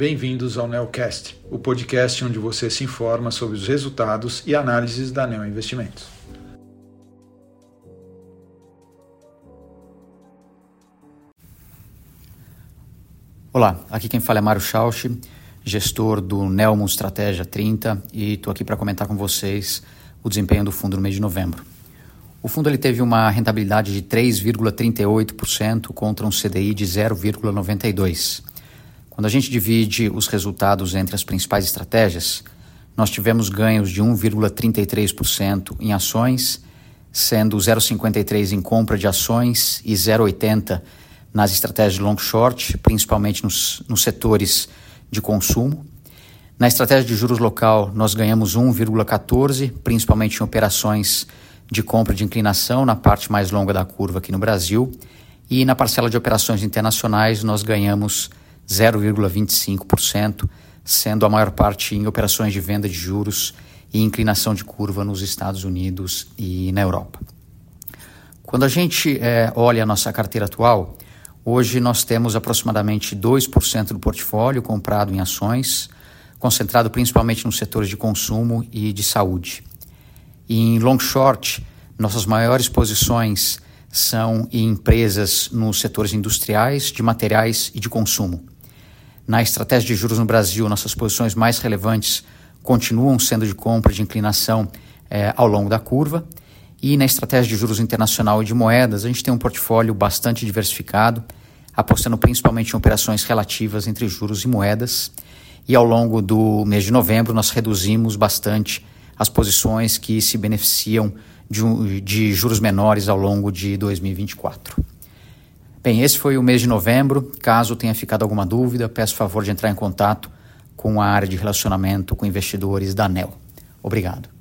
bem-vindos ao Neocast, o podcast onde você se informa sobre os resultados e análises da Neo Investimentos. Olá, aqui quem fala é Mário Schausch, gestor do Nelmo Estratégia 30 e estou aqui para comentar com vocês o desempenho do fundo no mês de novembro. O fundo ele teve uma rentabilidade de 3,38% contra um CDI de 0,92%. Quando a gente divide os resultados entre as principais estratégias, nós tivemos ganhos de 1,33% em ações, sendo 0,53% em compra de ações e 0,80% nas estratégias de long short, principalmente nos, nos setores de consumo. Na estratégia de juros local, nós ganhamos 1,14%, principalmente em operações de compra de inclinação na parte mais longa da curva aqui no Brasil. E na parcela de operações internacionais, nós ganhamos 0,25%, sendo a maior parte em operações de venda de juros e inclinação de curva nos Estados Unidos e na Europa. Quando a gente é, olha a nossa carteira atual, hoje nós temos aproximadamente 2% do portfólio comprado em ações, concentrado principalmente nos setores de consumo e de saúde. E em long short, nossas maiores posições são em empresas nos setores industriais, de materiais e de consumo. Na estratégia de juros no Brasil, nossas posições mais relevantes continuam sendo de compra de inclinação eh, ao longo da curva. E na estratégia de juros internacional e de moedas, a gente tem um portfólio bastante diversificado, apostando principalmente em operações relativas entre juros e moedas. E ao longo do mês de novembro, nós reduzimos bastante as posições que se beneficiam de, de juros menores ao longo de 2024. Bem, esse foi o mês de novembro. Caso tenha ficado alguma dúvida, peço favor de entrar em contato com a área de relacionamento com investidores da ANEL. Obrigado.